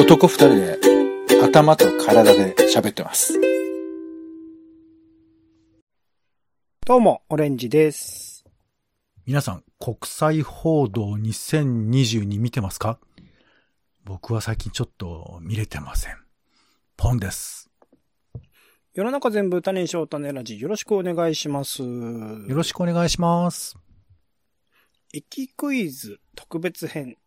男二人で頭と体で喋ってます。どうも、オレンジです。皆さん、国際報道2022見てますか？僕は最近ちょっと見れてません。ポンです。世の中全部種にしよう種ラジ、よろしくお願いします。よよろしくお願いします。駅クイズ特別編。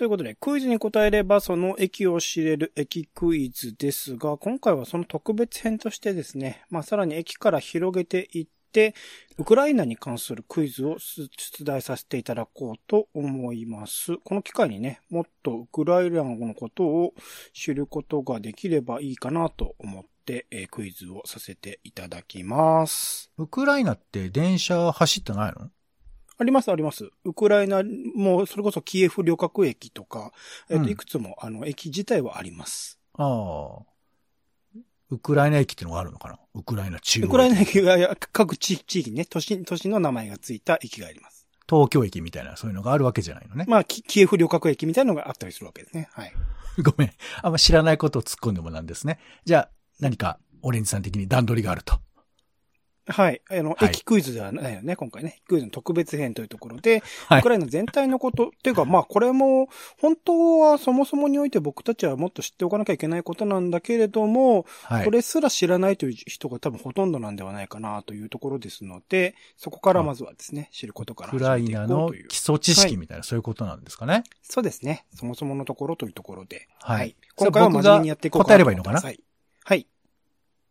ということで、クイズに答えればその駅を知れる駅クイズですが、今回はその特別編としてですね、まあさらに駅から広げていって、ウクライナに関するクイズを出題させていただこうと思います。この機会にね、もっとウクライナのことを知ることができればいいかなと思って、えクイズをさせていただきます。ウクライナって電車走ってないの？ありますあります。ウクライナも、それこそキエフ旅客駅とか、えっ、と、うんいくつも、あの、駅自体はあります。ああ。ウクライナ駅ってのがあるのかな？ウクライナ中央ウクライナ駅が各地地域にね、都市、都市の名前がついた駅があります。東京駅みたいなそういうのがあるわけじゃないのね。まあ、キキエフ旅客駅みたいなのがあったりするわけですね。はい。ごめん。あんま知らないことを突っ込んでもなんですね。じゃあ、何か、オレンジさん的に段取りがあると。はい。あの、はい駅クイズではないよね、今回ね。クイズの特別編というところで、はいウクライナ全体のこと、っていうか、まあ、これも、本当はそもそもにおいて僕たちはもっと知っておかなきゃいけないことなんだけれども、はい。これすら知らないという人が多分ほとんどなんではないかなというところですので、そこからまずはですね、知ることからウクライ始めていこナのうという基。礎知識みたいな、そういうことなんですかね。そうですね。そもそものところというところで。はい今回は真面目にやっていこうかなと思ってます答はい。はい。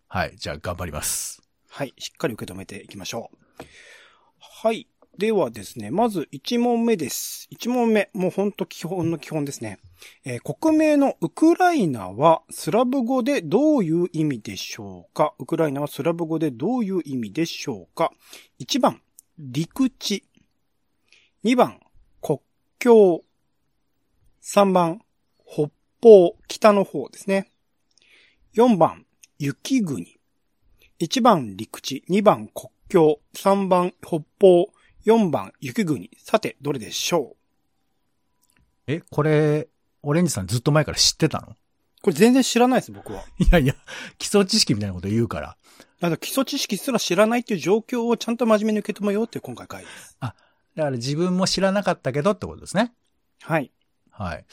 はい。じゃあ、頑張ります。はい。しっかり受け止めていきましょう。はい。ではですね、まず1問目です。1問目。もうほんと基本の基本ですね。えー国名のウクライナはスラブ語でどういう意味でしょうか？ウクライナはスラブ語でどういう意味でしょうか ?1 番、陸地。2番、国境。3番、北方、北の方ですね。4番、雪国。1番陸地、2番国境、3番北方、4番雪国。さて、どれでしょう？え、これ、オレンジさんずっと前から知ってたの？これ全然知らないです、僕は。いやいや、基礎知識みたいなこと言うから。なんか基礎知識すら知らないっていう状況をちゃんと真面目に受け止めようって今回回です。だから自分も知らなかったけどってことですね。はい。はい。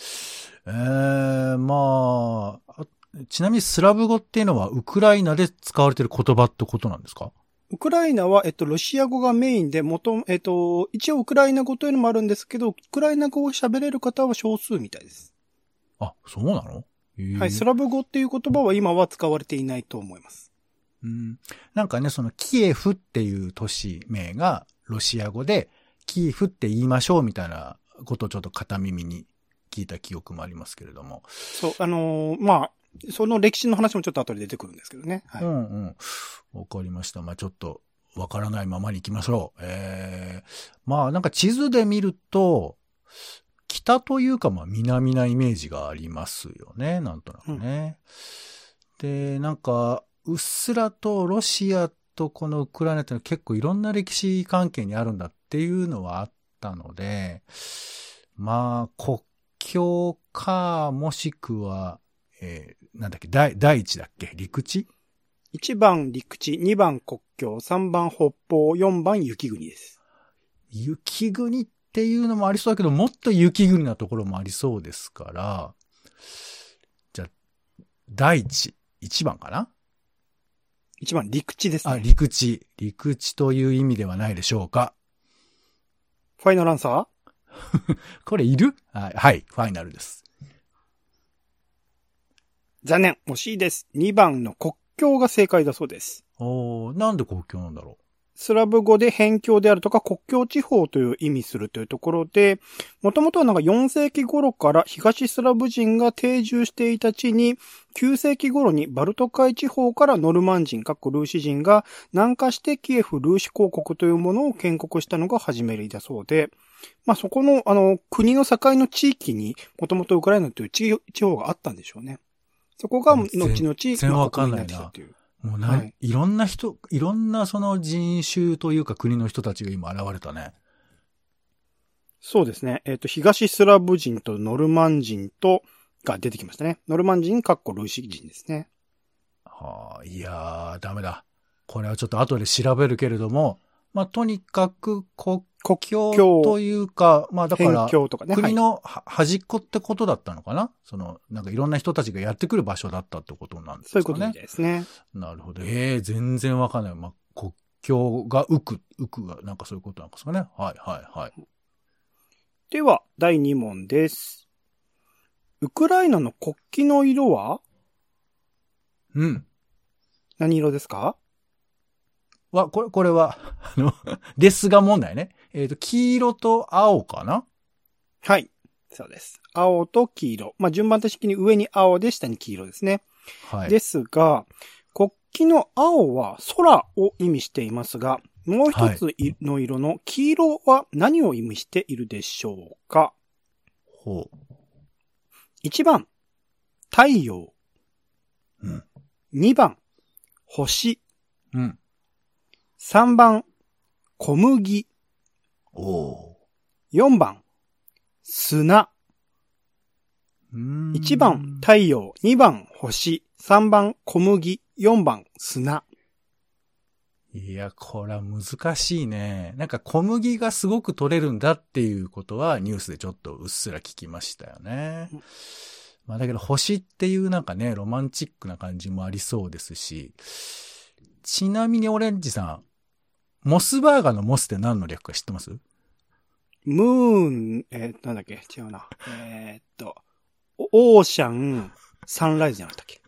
えー、まあ、あちなみにスラブ語っていうのはウクライナで使われてる言葉ってことなんですか？ウクライナは、えっと、ロシア語がメインで、元、えっと、一応ウクライナ語というのもあるんですけど、ウクライナ語を喋れる方は少数みたいです。あ、そうなの？はい。スラブ語っていう言葉は今は使われていないと思います。うんなんかね、そのキエフっていう都市名がロシア語で、キエフって言いましょうみたいなことをちょっと片耳に聞いた記憶もありますけれども。そう、あのーまあ、その歴史の話もちょっと後で出てくるんですけどね。はい。うんうん。わかりました。まあちょっと、わからないままに行きましょう。えー、まあなんか地図で見ると、北というかまあ南なイメージがありますよね。なんとなくね。で、なんか、うっすらとロシアとこのウクライナってのは結構いろんな歴史関係にあるんだっていうのはあったので、まあ国境か、もしくは、えーなんだっけ、第、第一だっけ陸地？1番陸地、2番国境、3番北方、4番雪国です。雪国っていうのもありそうだけど、もっと雪国なところもありそうですから、じゃあ、第一、一番かな？1番陸地ですあ、ね。陸地。陸地という意味ではないでしょうか。ファイナルアンサ これいる？はい、はい、ファイナルです。ー残念。惜しいです。2番の国境が正解だそうです。おーなんで国境なんだろスラブ語で辺境であるとか国境地方という意味するというところで、もともとはなんか4世紀頃から東スラブ人が定住していた地に、9世紀頃にバルト海地方からノルマン人、かっこルーシ人が南下してキエフ・ルーシ公国というものを建国したのが始めりだそうで、まあそこのあの国の境の地域にもともとウクライナという地地方があったんでしょうね。そこが後々、全然わかんないな。もうな、はいい、ろんな人、いろんなその人種というか国の人たちが今現れたね。そうですね。えっ、と、東スラブ人とノルマン人と、が出てきましたね。ノルマン人、かっこルーシ人ですね。はあ、いやー、ダメだ。これはちょっと後で調べるけれども、まあ、とにかく国境というか、まあだから、国のは端っこってことだったのかな？その、なんかいろんな人たちがやってくる場所だったってことなんですかね。そういうことですね。なるほど。ええ全然わかんない。まあ、国境が浮く、浮くが、なんかそういうことなんですかね。はい、はい、はい。では、第2問です。ウクライナの国旗の色は？うん。何色ですか？わ、これ、これは、あの、ですが問題ね。えっ、と、黄色と青かな？はい。そうです。青と黄色。まあ、順番的に上に青で下に黄色ですね。はい。ですが、国旗の青は空を意味していますが、もう一つの色の黄色は何を意味しているでしょうか？ほ ?1 番、太陽。うん2番、星。う。うん。3番、小麦。おお4番、砂。ー。うーん1番、太陽。2番、星。3番、小麦。4番、砂。いや、これは難しいね。なんか小麦がすごく取れるんだっていうことはニュースでちょっとうっすら聞きましたよねうん。まあだけど星っていうなんかね、ロマンチックな感じもありそうですし、ちなみにオレンジさん、モスバーガーのモスって何の略か知ってます？ムーン、えー、なんだっけ？違うな。えーっと、オオーシャン、サンライズじゃなかったっけ？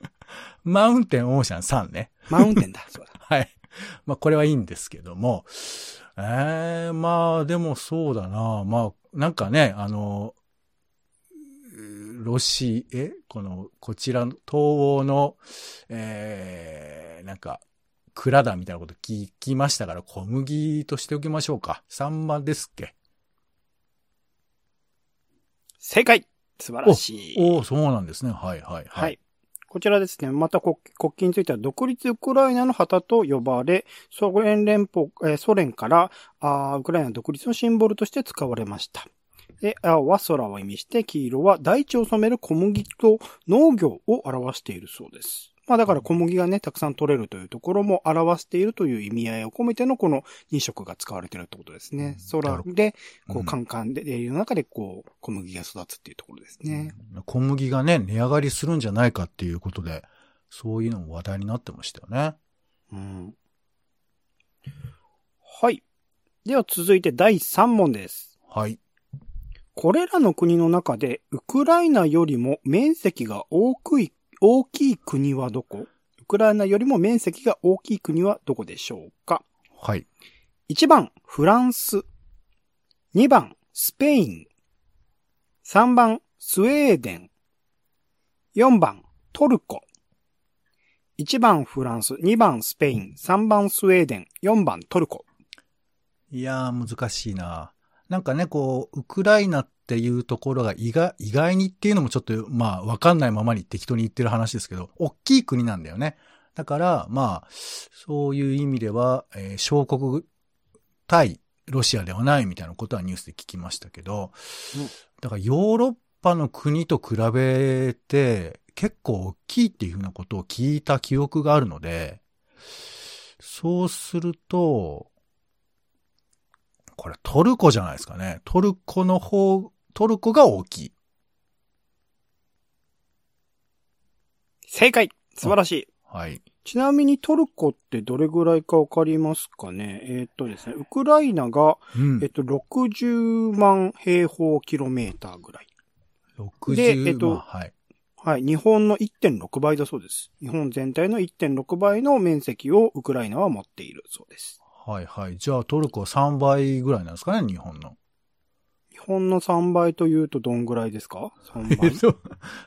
マウンテンオーシャン3ね。マウンテンだ。そうだ。はい。まあこれはいいんですけども、ええまあでもそうだな。まあなんかね、あの、うロシ、え？この、こちらの東欧の、ええなんか、蔵だみたいなこと聞きましたから、小麦としておきましょうか。サンマですっけ？正解素晴らしい。おおそうなんですね。はいはいはい。はい。こちらですね、また国国旗については独立ウクライナの旗と呼ばれ、ソ連連邦、えーソ連からあーウクライナ独立のシンボルとして使われました。で、青は空を意味して、黄色は大地を染める小麦と農業を表しているそうです。まあだから小麦がね、たくさん取れるというところも表しているという意味合いを込めてのこの2色が使われているってことですね。うん空で、こうカンカンで、でいう中でこう、小麦が育つっていうところですね。小麦がね、値上がりするんじゃないかっていうことで、そういうのも話題になってましたよね。うん。はい。では続いて第3問です。はい。これらの国の中で、ウクライナよりも面積が大きい、大きい国はどこ？ウクライナよりも面積が大きい国はどこでしょうか？はい。1番、フランス。2番、スペイン。3番、スウェーデン。4番、トルコ。1番、フランス。2番、スペイン。3番、スウェーデン。4番、トルコ。いやー、難しいな。なんかね、こう、ウクライナっていうところが意外、意外にっていうのもちょっと、まあ、わかんないままに適当に言ってる話ですけど、大きい国なんだよね。だから、まあ、そういう意味では、えー小国対ロシアではないみたいなことはニュースで聞きましたけど、うんだからヨーロッパの国と比べて結構大きいっていうふうなことを聞いた記憶があるので、そうすると、これトルコじゃないですかね。トルコの方、トルコが大きい。正解素晴らしい。はい。ちなみにトルコってどれぐらいかわかりますかね？えーっとですね、ウクライナが、うんえっ。と、60万平方キロメーターぐらい。60でえっとまあはい。はい。日本の1.6倍だそうです。日本全体の1.6倍の面積をウクライナは持っているそうです。はいはい。じゃあトルコは3倍ぐらいなんですかね、日本の。日本の3倍というとどんぐらいですか ?3 え倍？っ。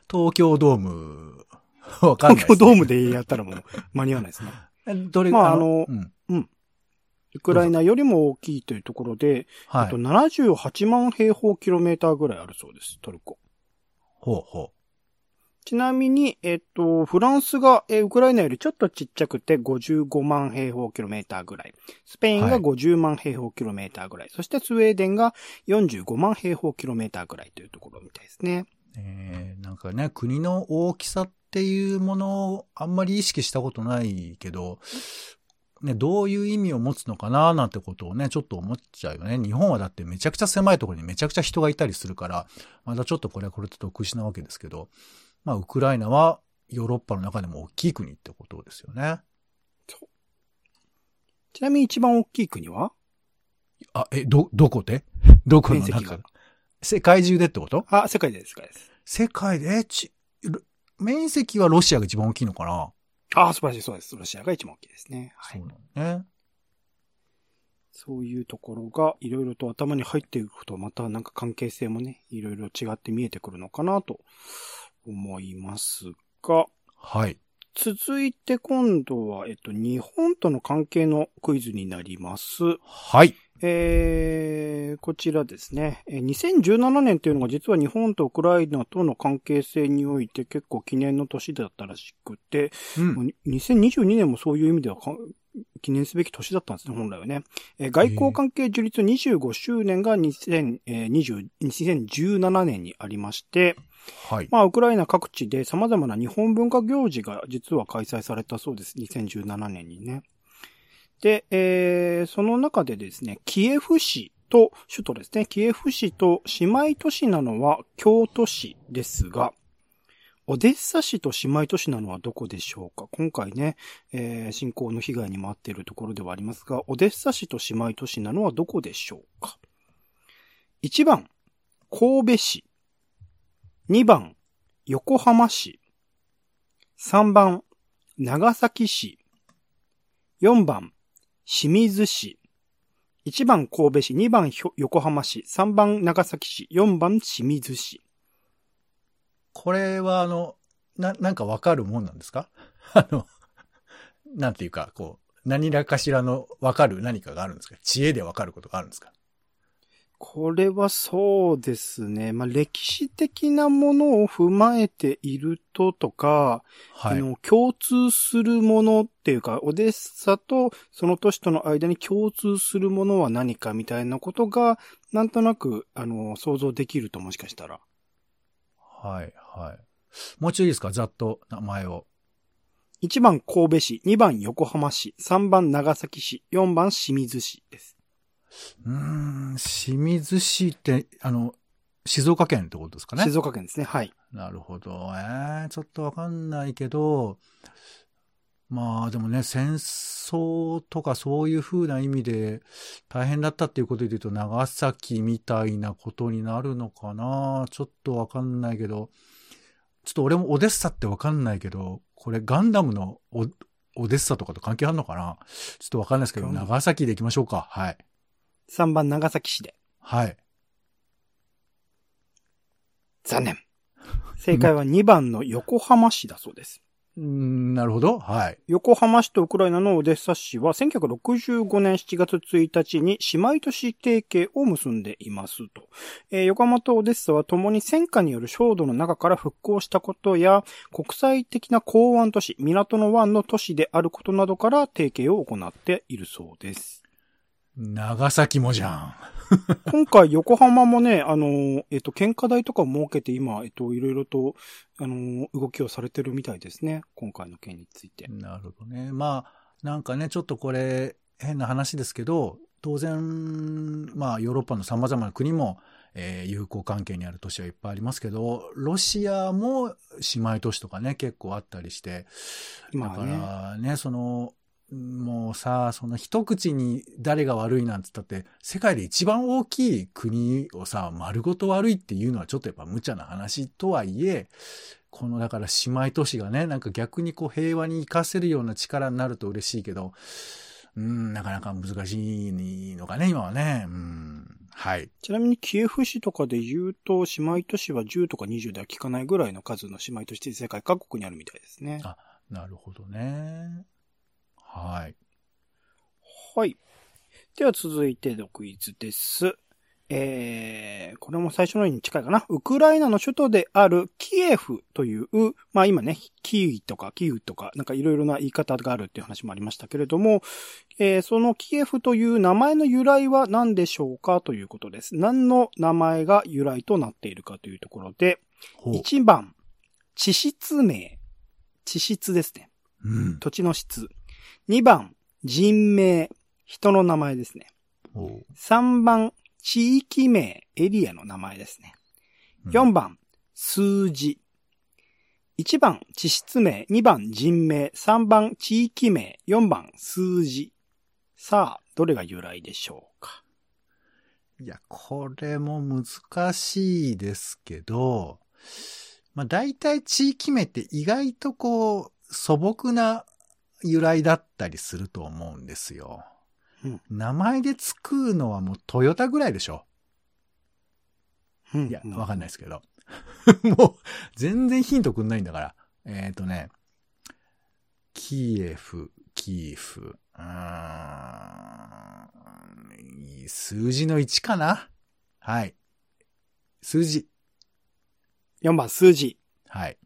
と、東京ドーム、わかんない東京ドームでやったらもう間に合わないですね。ム。どれまああのうん。ウクライナよりも大きいというところで、あとはい。78万平方キロメーターぐらいあるそうです、トルコ。ほうほちなみに、えっと、フランスが、えーウクライナよりちょっとちっちゃくて55万平方キロメーターぐらい。スペインがはい50万平方キロメーターぐらい。そしてスウェーデンが45万平方キロメーターぐらいというところみたいですね。えーなんかね、国の大きさっていうものをあんまり意識したことないけど、ね、どういう意味を持つのかななんてことをね、ちょっと思っちゃうよね。日本はだってめちゃくちゃ狭いところにめちゃくちゃ人がいたりするから、またちょっとこれはこれと特殊なわけですけど、まあ、ウクライナはヨーロッパの中でも大きい国ってことですよね。ちなみに一番大きい国は？あ、え、ど、どこで？どこの中世界中でってこと？あ、世界でです、世界です。世界で、え、ち、ロ面積はロシアが一番大きいのかな？あ、素晴らしい、そうです。ロシアが一番大きいですね。はいそう。ね。そういうところがいろいろと頭に入っていくと、またなんか関係性もね、いろいろ違って見えてくるのかなと思いますが、はい。続いて今度は、えっと、日本との関係のクイズになります。はい。えー、こちらですね。えー2017年というのが実は日本とウクライナとの関係性において結構記念の年だったらしくて、うん。もうに2022年もそういう意味ではか記念すべき年だったんですね、本来はね。えー外交関係樹立25周年が2020 2017年にありまして、はい。まあ、ウクライナ各地で様々な日本文化行事が実は開催されたそうです。2017年にね。で、えー、その中でですね、キエフ市と、首都ですね、キエフ市と姉妹都市なのは京都市ですが、オデッサ市と姉妹都市なのはどこでしょうか？今回ね、えー、侵攻の被害にも遭っているところではありますが、オデッサ市と姉妹都市なのはどこでしょうか ?1 番、神戸市。2番、横浜市。3番、長崎市。4番、清水市。1番神戸市、2番横浜市、3番長崎市、4番清水市。これは、あの、な、なんかわかるもんなんですか？あの、なんていうか、こう、何らかしらのわかる何かがあるんですか？知恵でわかることがあるんですか？これはそうですね。まあ、歴史的なものを踏まえているととか、はい。あの、共通するものっていうか、オデッサとその都市との間に共通するものは何かみたいなことが、なんとなく、あの、想像できるともしかしたら。はい、はい。もうちょいですか？ざっと名前を。1番神戸市、2番横浜市、3番長崎市、4番清水市です。うーん、清水市って、あの、静岡県ってことですかね？静岡県ですね。はい。なるほど。えー、ちょっとわかんないけど、まあでもね、戦争とかそういう風な意味で大変だったっていうことで言うと、長崎みたいなことになるのかなちょっとわかんないけど、ちょっと俺もオデッサってわかんないけど、これガンダムのオオデッサとかと関係あるのかなちょっとわかんないですけど、長崎で行きましょうか。はい。3番長崎市で。はい。残念。正解は2番の横浜市だそうです。うーんなるほど。はい。横浜市とウクライナのオデッサ市は1965年7月1日に姉妹都市提携を結んでいますと。えー横浜とオデッサは共に戦火による焦土の中から復興したことや、国際的な港湾都市、港の湾の都市であることなどから提携を行っているそうです。長崎もじゃん。今回横浜もね、あの、えっと、献花台とかを設けて今、えっと、いろいろと、あの、動きをされてるみたいですね。今回の件について。なるほどね。まあ、なんかね、ちょっとこれ、変な話ですけど、当然、まあ、ヨーロッパの様々な国も、えー友好関係にある都市はいっぱいありますけど、ロシアも姉妹都市とかね、結構あったりして、だかまあね。らね、その、もうさ、その一口に誰が悪いなんつったって、世界で一番大きい国をさ、丸ごと悪いっていうのはちょっとやっぱ無茶な話とはいえ、このだから姉妹都市がね、なんか逆にこう平和に活かせるような力になると嬉しいけど、うん、なかなか難しいのかね、今はね。うん、はい。ちなみにキエフ市とかで言うと、姉妹都市は10とか20では効かないぐらいの数の姉妹都市って世界各国にあるみたいですね。あなるほどね。はい。はい。では続いてのクイズです。えー、これも最初のように近いかな。ウクライナの首都であるキエフという、まあ今ね、キーとかキーウとか、なんかいろいろな言い方があるっていう話もありましたけれども、えー、そのキエフという名前の由来は何でしょうかということです。何の名前が由来となっているかというところで、1番、地質名。地質ですね。うん、土地の質。2番、人名。人の名前ですね。3番、地域名、エリアの名前ですね。4番、数字。1番、地質名、2番、人名、3番、地域名、4番、数字。さあ、どれが由来でしょうか？いや、これも難しいですけど、まあ大体地域名って意外とこう素朴な由来だったりすると思うんですよ。うん、名前でつくのはもうトヨタぐらいでしょ。うん、いや、わかんないですけど。もう、全然ヒントくんないんだから。えっ、ー、とね、キエフ、キーフ、うーん、数字の1かな？はい。数字。4番数字。はい。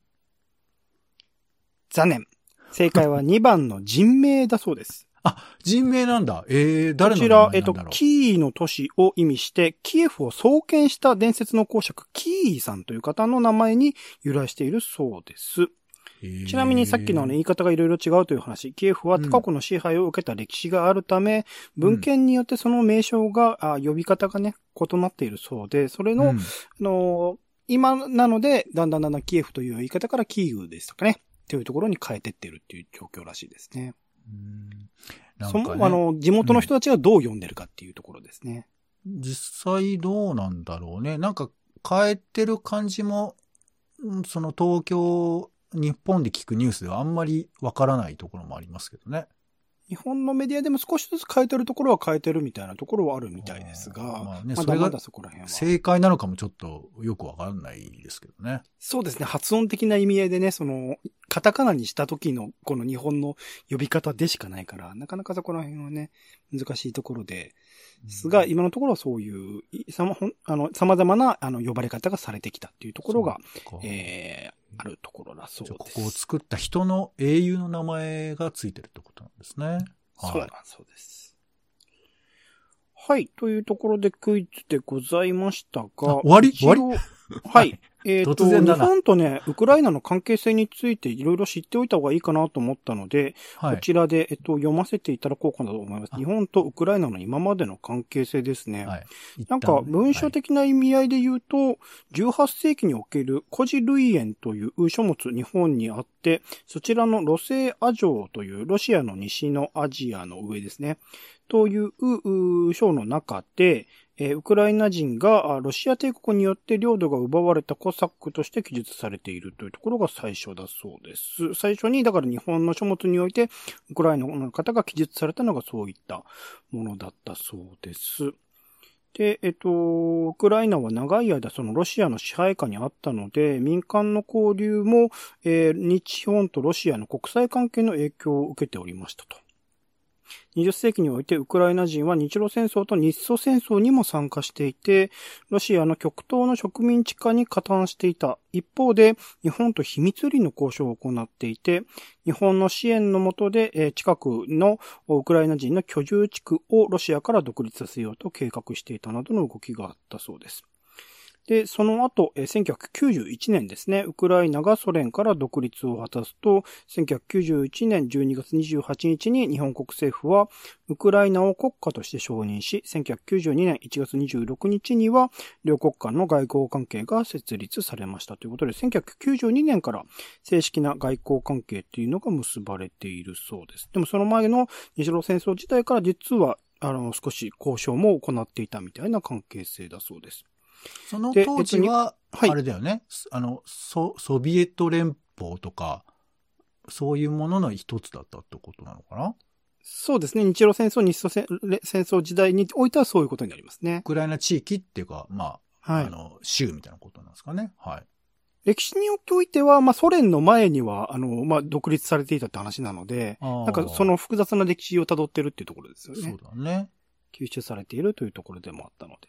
残念。正解は2番の人名だそうです。あ、人名なんだ。えー、誰のこちら、えっ、と、キーの都市を意味して、キエフを創建した伝説の公爵、キーさんという方の名前に由来しているそうです。ちなみにさっきのね、言い方がいろいろ違うという話、キエフは他国の支配を受けた歴史があるため、うん、文献によってその名称が、あ呼び方がね、異なっているそうで、それの、うん、あの今なので、だんだんだんだんキエフという言い方からキーウですとかね、っていうところに変えてってるっていう状況らしいですね。うんその、あの、地元の人たちがどう読んでるかっていうところですね。実際どうなんだろうね。なんか変えてる感じも、その東京、日本で聞くニュースではあんまりわからないところもありますけどね。日本のメディアでも少しずつ変えてるところは変えてるみたいなところはあるみたいですが、まあね、まだまだそこら辺は。正解なのかもちょっとよくわかんないですけどね。そうですね。発音的な意味合いでね、その、カタカナにした時のこの日本の呼び方でしかないから、なかなかそこら辺はね、難しいところで、ですが、今のところはそういう、さま、あの、様々な、あの、呼ばれ方がされてきたっていうところが、えー、あるところだそうです。ここを作った人の英雄の名前がついてるってことなんですね。そうなんそうです。はい。というところでクイズでございましたが。終わり？終わり？はい。えっ、ー、と、日本とね、ウクライナの関係性についていろいろ知っておいた方がいいかなと思ったので、はい、こちらで、えっと、読ませていただこうかなと思います。日本とウクライナの今までの関係性ですね。はい、なんか、文書的な意味合いで言うと、はい、18世紀における古事類園という書物日本にあって、そちらのロセア城というロシアの西のアジアの上ですね。という章の中で、えー、ウクライナ人がロシア帝国によって領土が奪われたコサックとして記述されているというところが最初だそうです。最初に、だから日本の書物において、ウクライナの方が記述されたのがそういったものだったそうです。で、えっと、ウクライナは長い間そのロシアの支配下にあったので、民間の交流も、えー、日本とロシアの国際関係の影響を受けておりましたと。20世紀においてウクライナ人は日露戦争と日ソ戦争にも参加していて、ロシアの極東の植民地化に加担していた。一方で、日本と秘密裏の交渉を行っていて、日本の支援の下で、近くのウクライナ人の居住地区をロシアから独立させようと計画していたなどの動きがあったそうです。で、その後、1991年ですね、ウクライナがソ連から独立を果たすと、1991年12月28日に日本国政府は、ウクライナを国家として承認し、1992年1月26日には、両国間の外交関係が設立されましたということで、1992年から正式な外交関係っていうのが結ばれているそうです。でもその前の日露戦争自体から実は、あの、少し交渉も行っていたみたいな関係性だそうです。その当時は、あれだよね、はい、あの、ソ、ソビエト連邦とか、そういうものの一つだったってことなのかな？そうですね。日露戦争、日ソ戦争時代においてはそういうことになりますね。ウクライナ地域っていうか、まあ、はい、あの、州みたいなことなんですかね？はい。歴史においては、まあ、ソ連の前には、あの、まあ、独立されていたって話なので、なんかその複雑な歴史を辿ってるっていうところですよね。そうだね。吸収されているというところでもあったので。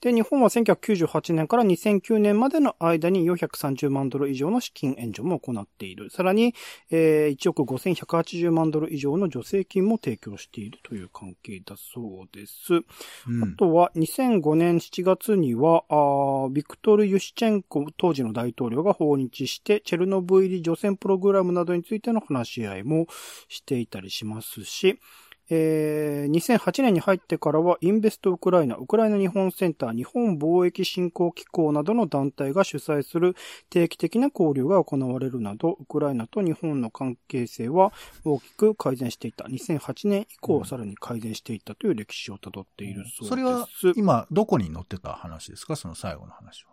で、日本は1998年から2009年までの間に430万ドル以上の資金援助も行っている。さらに、えー、1億5180万ドル以上の助成金も提供しているという関係だそうです。うんあとは、2005年7月には、あービクトル・ユシチェンコ当時の大統領が訪日して、チェルノブイリ除染プログラムなどについての話し合いもしていたりしますし、えー2008年に入ってからは、インベストウクライナ、ウクライナ日本センター、日本貿易振興機構などの団体が主催する定期的な交流が行われるなど、ウクライナと日本の関係性は大きく改善していた。2008年以降、さらに改善していったという歴史をたどっているそうです。それは、今、どこに載ってた話ですか？その最後の話は。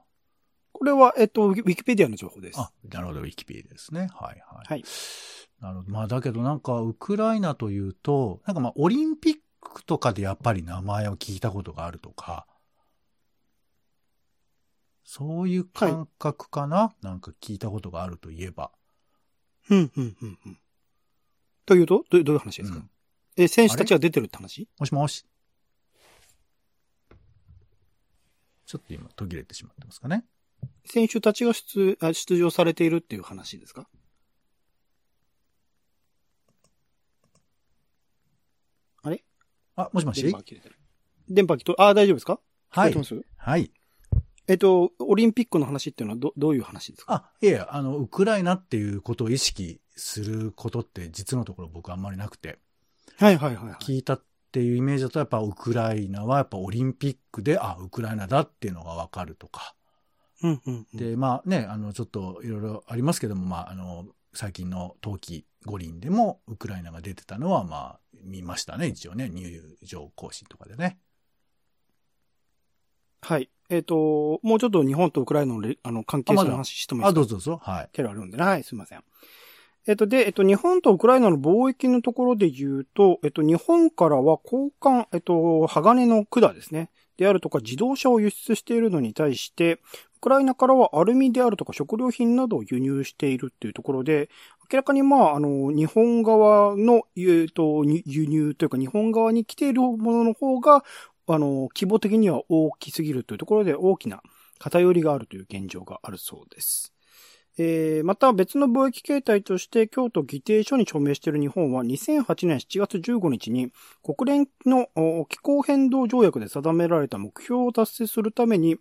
これは、えっと、ウィキペディアの情報です。あ、なるほど、ウィキペディアですね。はいはい。はい。なるほど。まあだけどなんか、ウクライナというと、なんかまあ、オリンピックとかでやっぱり名前を聞いたことがあるとか、そういう感覚かな、なんか聞いたことがあるといえば。うん、うん、うん、うん。というとどどういう話ですか、うんえ、選手たちが出てるって話？もしもし。ちょっと今途切れてしまってますかね。選手たちが出あ出場されているっていう話ですかあれあ、もしもし？電波切れてる。電波切と、あ、大丈夫ですか？はいはい。えっと、オリンピックの話っていうのはど、どういう話ですか？あ、いえいえ、あの、ウクライナっていうことを意識することって実のところ僕あんまりなくて、はいはいはい、はい。聞いたっていうイメージだとやっぱウクライナはやっぱオリンピックで、あ、ウクライナだっていうのがわかるとか。うんうんうん。で、まあね、あの、ちょっといろいろありますけども、まあ、あの、最近の冬季五輪でもウクライナが出てたのは、まあ、見ましたね、一応ね、入場行進とかでね。はい。えっ、と、もうちょっと日本とウクライナのれあの関係性の話してもいいですか？あ、どうぞどうぞ。はい。キャラあるんでね。はい、すいません。えっと、で、えっと、日本とウクライナの貿易のところで言うと、えっと、日本からは交換、えっと、鋼の管ですね。であるとか自動車を輸出しているのに対して、ウクライナからはアルミであるとか食料品などを輸入しているっていうところで、明らかにまあ、あの、日本側の、えっと、輸入というか日本側に来ているものの方が、あの、規模的には大きすぎるというところで大きな偏りがあるという現状があるそうです。えー、また別の貿易形態として京都議定書に署名している日本は2008年7月15日に国連の気候変動条約で定められた目標を達成するために、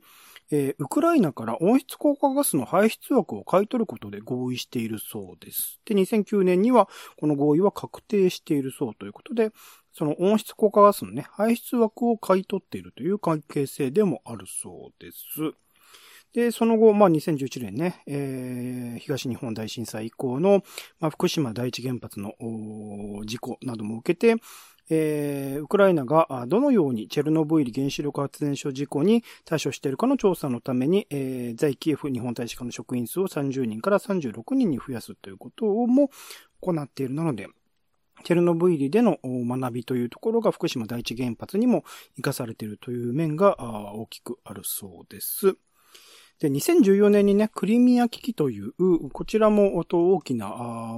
えーウクライナから温室効果ガスの排出枠を買い取ることで合意しているそうです。で、2009年にはこの合意は確定しているそうということで、その温室効果ガスのね、排出枠を買い取っているという関係性でもあるそうです。で、その後、まあ、2011年ね、えー東日本大震災以降の、まあ、福島第一原発の事故なども受けて、えーウクライナがどのようにチェルノブイリ原子力発電所事故に対処しているかの調査のために、えー在キエフ日本大使館の職員数を30人から36人に増やすということをも行っているなので、チェルノブイリでの学びというところが福島第一原発にも活かされているという面が大きくあるそうです。で、2014年にね、クリミア危機という、こちらも大きな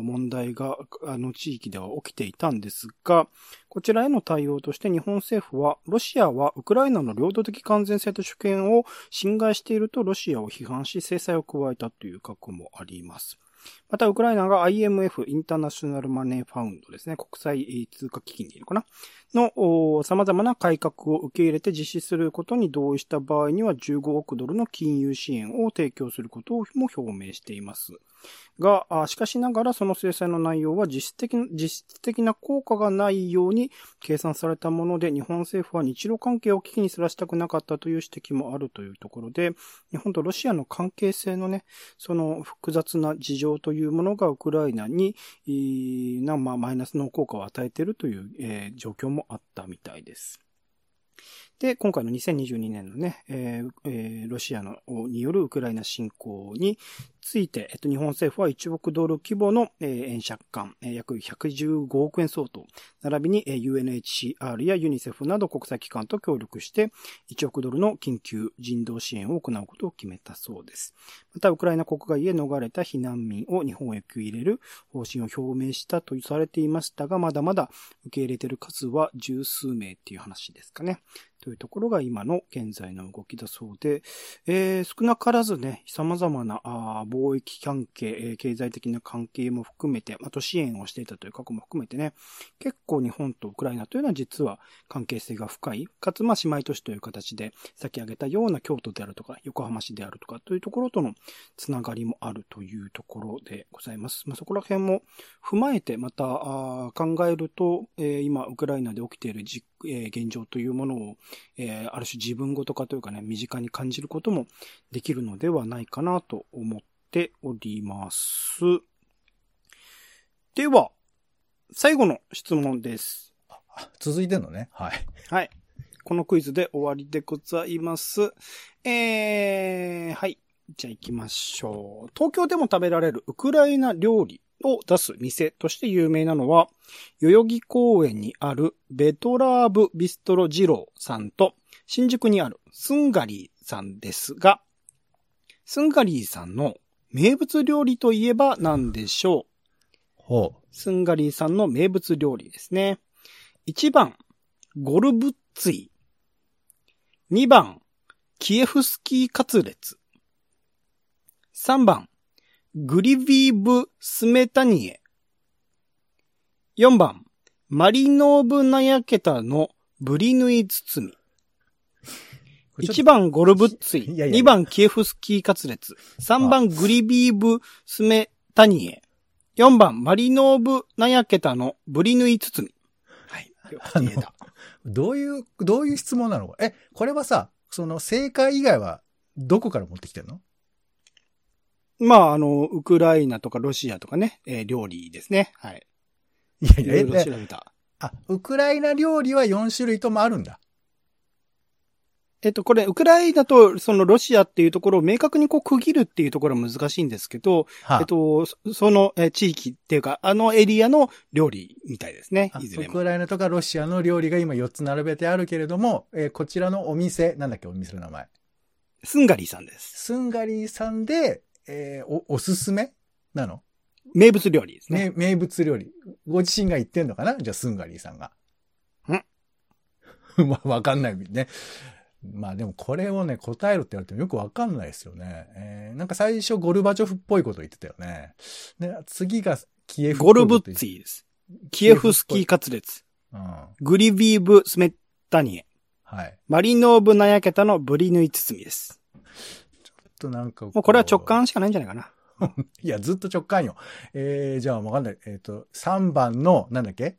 問題が、あの地域では起きていたんですが、こちらへの対応として日本政府は、ロシアはウクライナの領土的完全性と主権を侵害しているとロシアを批判し制裁を加えたという過去もあります。また、ウクライナが IMF、インターナショナルマネーファウンドですね、国際通貨基金でいいのかな？の様々な改革を受け入れて実施することに同意した場合には15億ドルの金融支援を提供することも表明しています。が、しかしながらその制裁の内容は実質的な、実質的な効果がないように計算されたもので、日本政府は日露関係を危機にさらしたくなかったという指摘もあるというところで、日本とロシアの関係性のね、その複雑な事情といういうものがウクライナに、いな、まあ、マイナスの効果を与えているという、えー状況もあったみたいです。で、今回の2022年のね、えーえーロシアのによるウクライナ侵攻について、えっと、日本政府は1億ドル規模の、円借款、約115億円相当、並びに、UNHCR やユニセフなど国際機関と協力して、1億ドルの緊急人道支援を行うことを決めたそうです。また、ウクライナ国外へ逃れた避難民を日本へ受け入れる方針を表明したとされていましたが、まだまだ受け入れている数は十数名っていう話ですかね。というところが今の現在の動きだそうで、えー少なからずね、様々な貿易関係、え経済的な関係も含めて、あと支援をしていたという過去も含めてね、結構日本とウクライナというのは実は関係性が深い、かつまあ姉妹都市という形で先挙げたような京都であるとか、横浜市であるとかというところとのつながりもあるというところでございます。まあ、そこら辺も踏まえてまたあ考えると、えー今ウクライナで起きているじ、えー現状というものを、えーある種自分ごと化というかね、身近に感じることもできるのではないかなと思っております。では、最後の質問です。続いてんのね。はい。はい。このクイズで終わりでございます。えー、はい。じゃあ行きましょう。東京でも食べられるウクライナ料理を出す店として有名なのは、代々木公園にあるベトラーブビストロ二郎さんと、新宿にあるスンガリーさんですが、スンガリーさんの名物料理といえば何でしょう？ほう。スンガリーさんの名物料理ですね。1番、ゴルブッツィ。2番、キエフスキーカツレツ。3番、グリビーブスメタニエ。4番、マリノーブナヤケタのブリヌイ包み。1番ゴルブッツィ。いやいやいや2番キエフスキーカツレツ。3番グリビーブスメタニエ。4番マリノーブナヤケタのブリヌイ包み。はい。よく言えた。どういう、どういう質問なの？え、これはさ、その正解以外はどこから持ってきてんの？まあ、あの、ウクライナとかロシアとかね、えー料理ですね。はい。いやいや、いろいろえ調べた。あ、ウクライナ料理は4種類ともあるんだ。えっと、これ、ウクライナとそのロシアっていうところを明確にこう区切るっていうところは難しいんですけど、はえっと、そそのえー地域っていうか、あのエリアの料理みたいですねあ。いずれも。ウクライナとかロシアの料理が今4つ並べてあるけれども、えーこちらのお店、なんだっけ、お店の名前。スンガリーさんです。スンガリーさんで、えーお、おすすめ？なの？名物料理ですね。名名物料理。ご自身が言ってんのかな？じゃあ、スンガリーさんが。ん？まあ、わかんないね。まあでもこれをね、答えろって言われてもよくわかんないですよね。えーなんか最初ゴルバチョフっぽいこと言ってたよね。で、次がキエフゴルブ。ッツィです。キエフスキーカツレツ。うん。はグリビーブスメッタニエ。い。マリノーブナヤケタのブリヌイ包みです。となんか。もうこれは直。感しかないんじゃないかな。いや、ずっと直感よ。えー、じゃあわかんない。えっ、と、3番の、なんだっけ？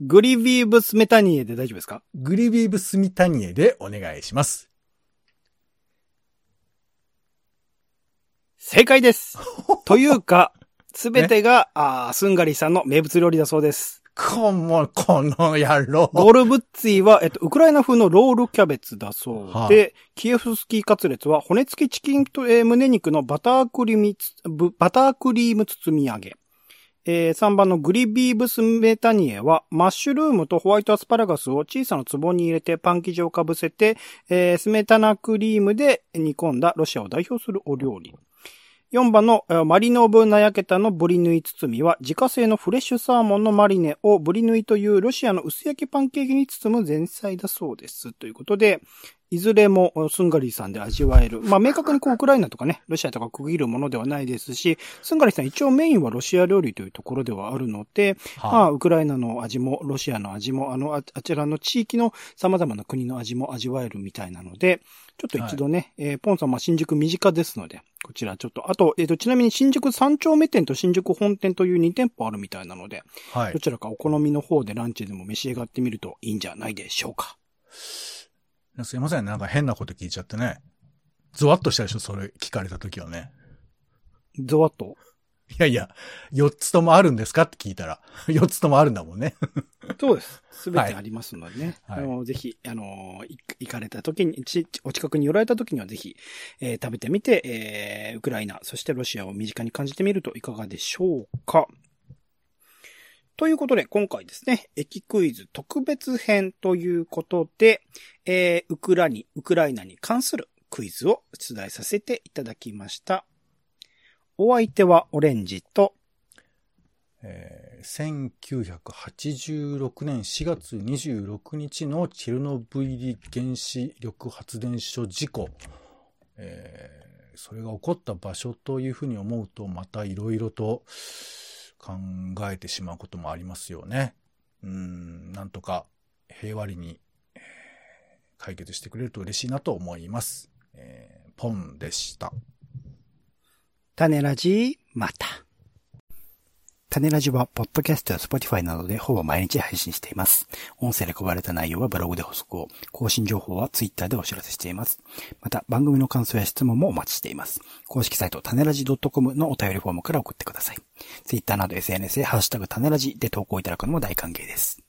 グリビーブスメタニエで大丈夫ですか？グリビーブスミタニエでお願いします。正解です。というか、すべてが、あースンガリーさんの名物料理だそうです。こも、この野郎。ゴルブッツィは、えっと、ウクライナ風のロールキャベツだそうはあで、キエフスキーカツレツは骨付きチキンと、えー胸肉のバタークリームバタークリーム包み揚げ。えー3番のグリビーブスメタニエは、マッシュルームとホワイトアスパラガスを小さな壺に入れてパン生地をかぶせて、えースメタナクリームで煮込んだロシアを代表するお料理。4番のマリノーブナヤケタのブリヌイ包みは自家製のフレッシュサーモンのマリネをブリヌイというロシアの薄焼きパンケーキに包む前菜だそうです。ということで、いずれもスンガリーさんで味わえる。まあ明確にこうウクライナとかね、ロシアとか区切るものではないですし、スンガリーさん一応メインはロシア料理というところではあるので、まあはウクライナの味もロシアの味もあのああちらの地域の様々な国の味も味わえるみたいなので、ちょっと一度ね、えーポンさんは新宿身近ですので、こちらちょっと、あと、えっ、と、ちなみに新宿三丁目店と新宿本店という2店舗あるみたいなので、はいど。ちらかお好みの方でランチでも召し上がってみるといいんじゃないでしょうか。すいません。なんか変なこと聞いちゃってね。ゾワッとしたでしょ？それ聞かれた時はね。ゾワッと？いやいや、4つともあるんですか？って聞いたら、4つともあるんだもんね。そうです。すべてありますのでね。はいあの、ぜひ、あの、い行かれた時に、ちお近くに寄られた時にはぜひ、えー食べてみて、えーウクライナ、そしてロシアを身近に感じてみるといかがでしょうか？ということで、今回ですね、駅クイズ特別編ということで、えーウクラに、ウクライナに関するクイズを出題させていただきました。お相手はオレンジと、えー1986年4月26日のチェルノブイリ原子力発電所事故、えーそれが起こった場所というふうに思うとまたいろいろと考えてしまうこともありますよね。うん、なんとか平和裏に解決してくれると嬉しいなと思います。えーポンでした。種ラジ、また。種ラジは、ポッドキャストや Spotify などでほぼ毎日配信しています。音声で配られた内容はブログで補足を、更新情報はツイッターでお知らせしています。また、番組の感想や質問もお待ちしています。公式サイト、種ラジ .com のお便りフォームから送ってください。ツイッターなど SNS でハッシュタグ種ラジで投稿いただくのも大歓迎です。